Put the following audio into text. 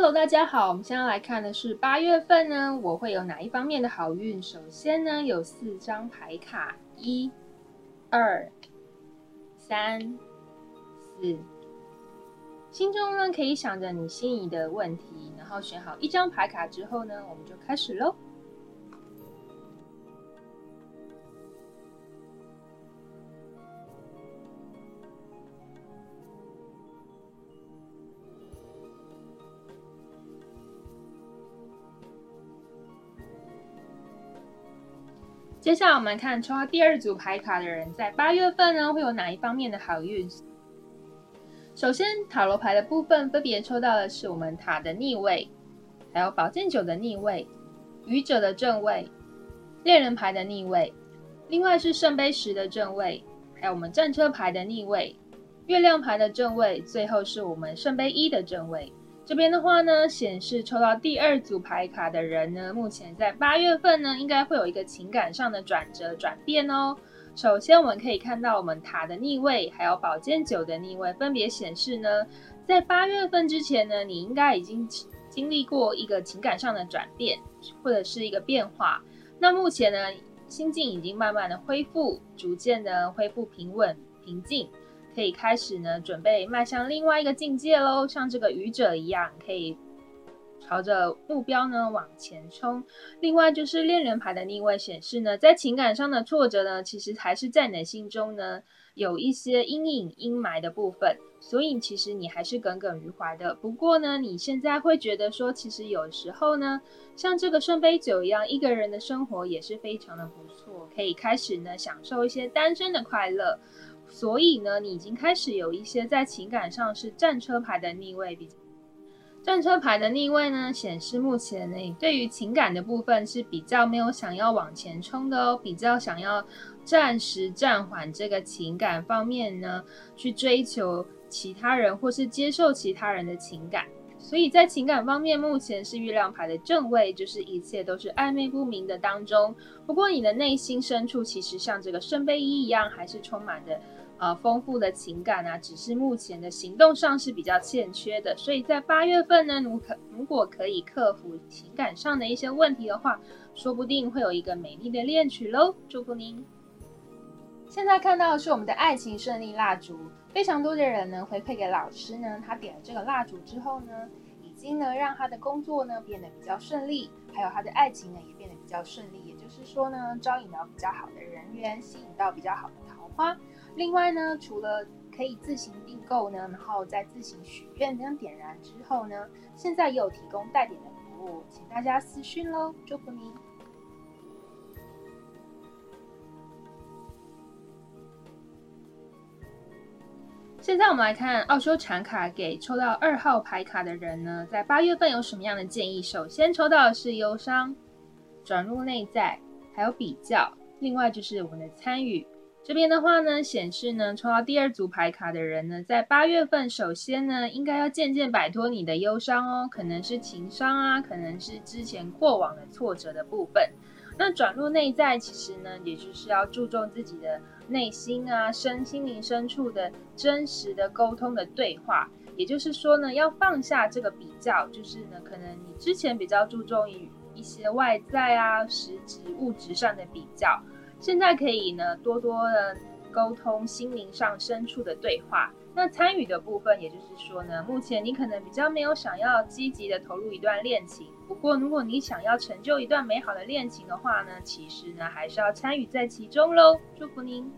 Hello，大家好，我们现在来看的是八月份呢，我会有哪一方面的好运？首先呢，有四张牌卡，一、二、三、四。心中呢可以想着你心仪的问题，然后选好一张牌卡之后呢，我们就开始喽。接下来我们看抽到第二组牌卡的人，在八月份呢会有哪一方面的好运？首先，塔罗牌的部分分别抽到的是我们塔的逆位，还有宝剑九的逆位，愚者的正位，恋人牌的逆位，另外是圣杯十的正位，还有我们战车牌的逆位，月亮牌的正位，最后是我们圣杯一的正位。这边的话呢，显示抽到第二组牌卡的人呢，目前在八月份呢，应该会有一个情感上的转折转变哦。首先，我们可以看到我们塔的逆位，还有宝剑九的逆位，分别显示呢，在八月份之前呢，你应该已经经历过一个情感上的转变，或者是一个变化。那目前呢，心境已经慢慢的恢复，逐渐的恢复平稳平静。可以开始呢，准备迈向另外一个境界喽，像这个愚者一样，可以朝着目标呢往前冲。另外就是恋人牌的逆位显示呢，在情感上的挫折呢，其实还是在你的心中呢有一些阴影阴霾的部分，所以其实你还是耿耿于怀的。不过呢，你现在会觉得说，其实有时候呢，像这个圣杯九一样，一个人的生活也是非常的不错，可以开始呢享受一些单身的快乐。所以呢，你已经开始有一些在情感上是战车牌的逆位，比战车牌的逆位呢，显示目前呢对于情感的部分是比较没有想要往前冲的哦，比较想要暂时暂缓这个情感方面呢，去追求其他人或是接受其他人的情感。所以在情感方面，目前是月亮牌的正位，就是一切都是暧昧不明的当中。不过你的内心深处其实像这个圣杯一一样，还是充满着。呃，丰富的情感啊，只是目前的行动上是比较欠缺的，所以在八月份呢，如可如果可以克服情感上的一些问题的话，说不定会有一个美丽的恋曲喽！祝福您。现在看到的是我们的爱情胜利蜡烛，非常多的人呢回馈给老师呢，他点了这个蜡烛之后呢，已经呢让他的工作呢变得比较顺利，还有他的爱情呢也变得比较顺利，也就是说呢，招引到比较好的人缘，吸引到比较好的桃花。另外呢，除了可以自行订购呢，然后再自行许愿跟点燃之后呢，现在也有提供带点的服务，请大家私讯喽，祝福你。现在我们来看奥修禅卡给抽到二号牌卡的人呢，在八月份有什么样的建议？首先抽到的是忧伤、转入内在，还有比较，另外就是我们的参与。这边的话呢，显示呢，抽到第二组牌卡的人呢，在八月份，首先呢，应该要渐渐摆脱你的忧伤哦，可能是情伤啊，可能是之前过往的挫折的部分。那转入内在，其实呢，也就是要注重自己的内心啊，身心灵深处的真实的沟通的对话。也就是说呢，要放下这个比较，就是呢，可能你之前比较注重于一些外在啊、实质物质上的比较。现在可以呢，多多的沟通心灵上深处的对话。那参与的部分，也就是说呢，目前你可能比较没有想要积极的投入一段恋情。不过，如果你想要成就一段美好的恋情的话呢，其实呢，还是要参与在其中喽。祝福您。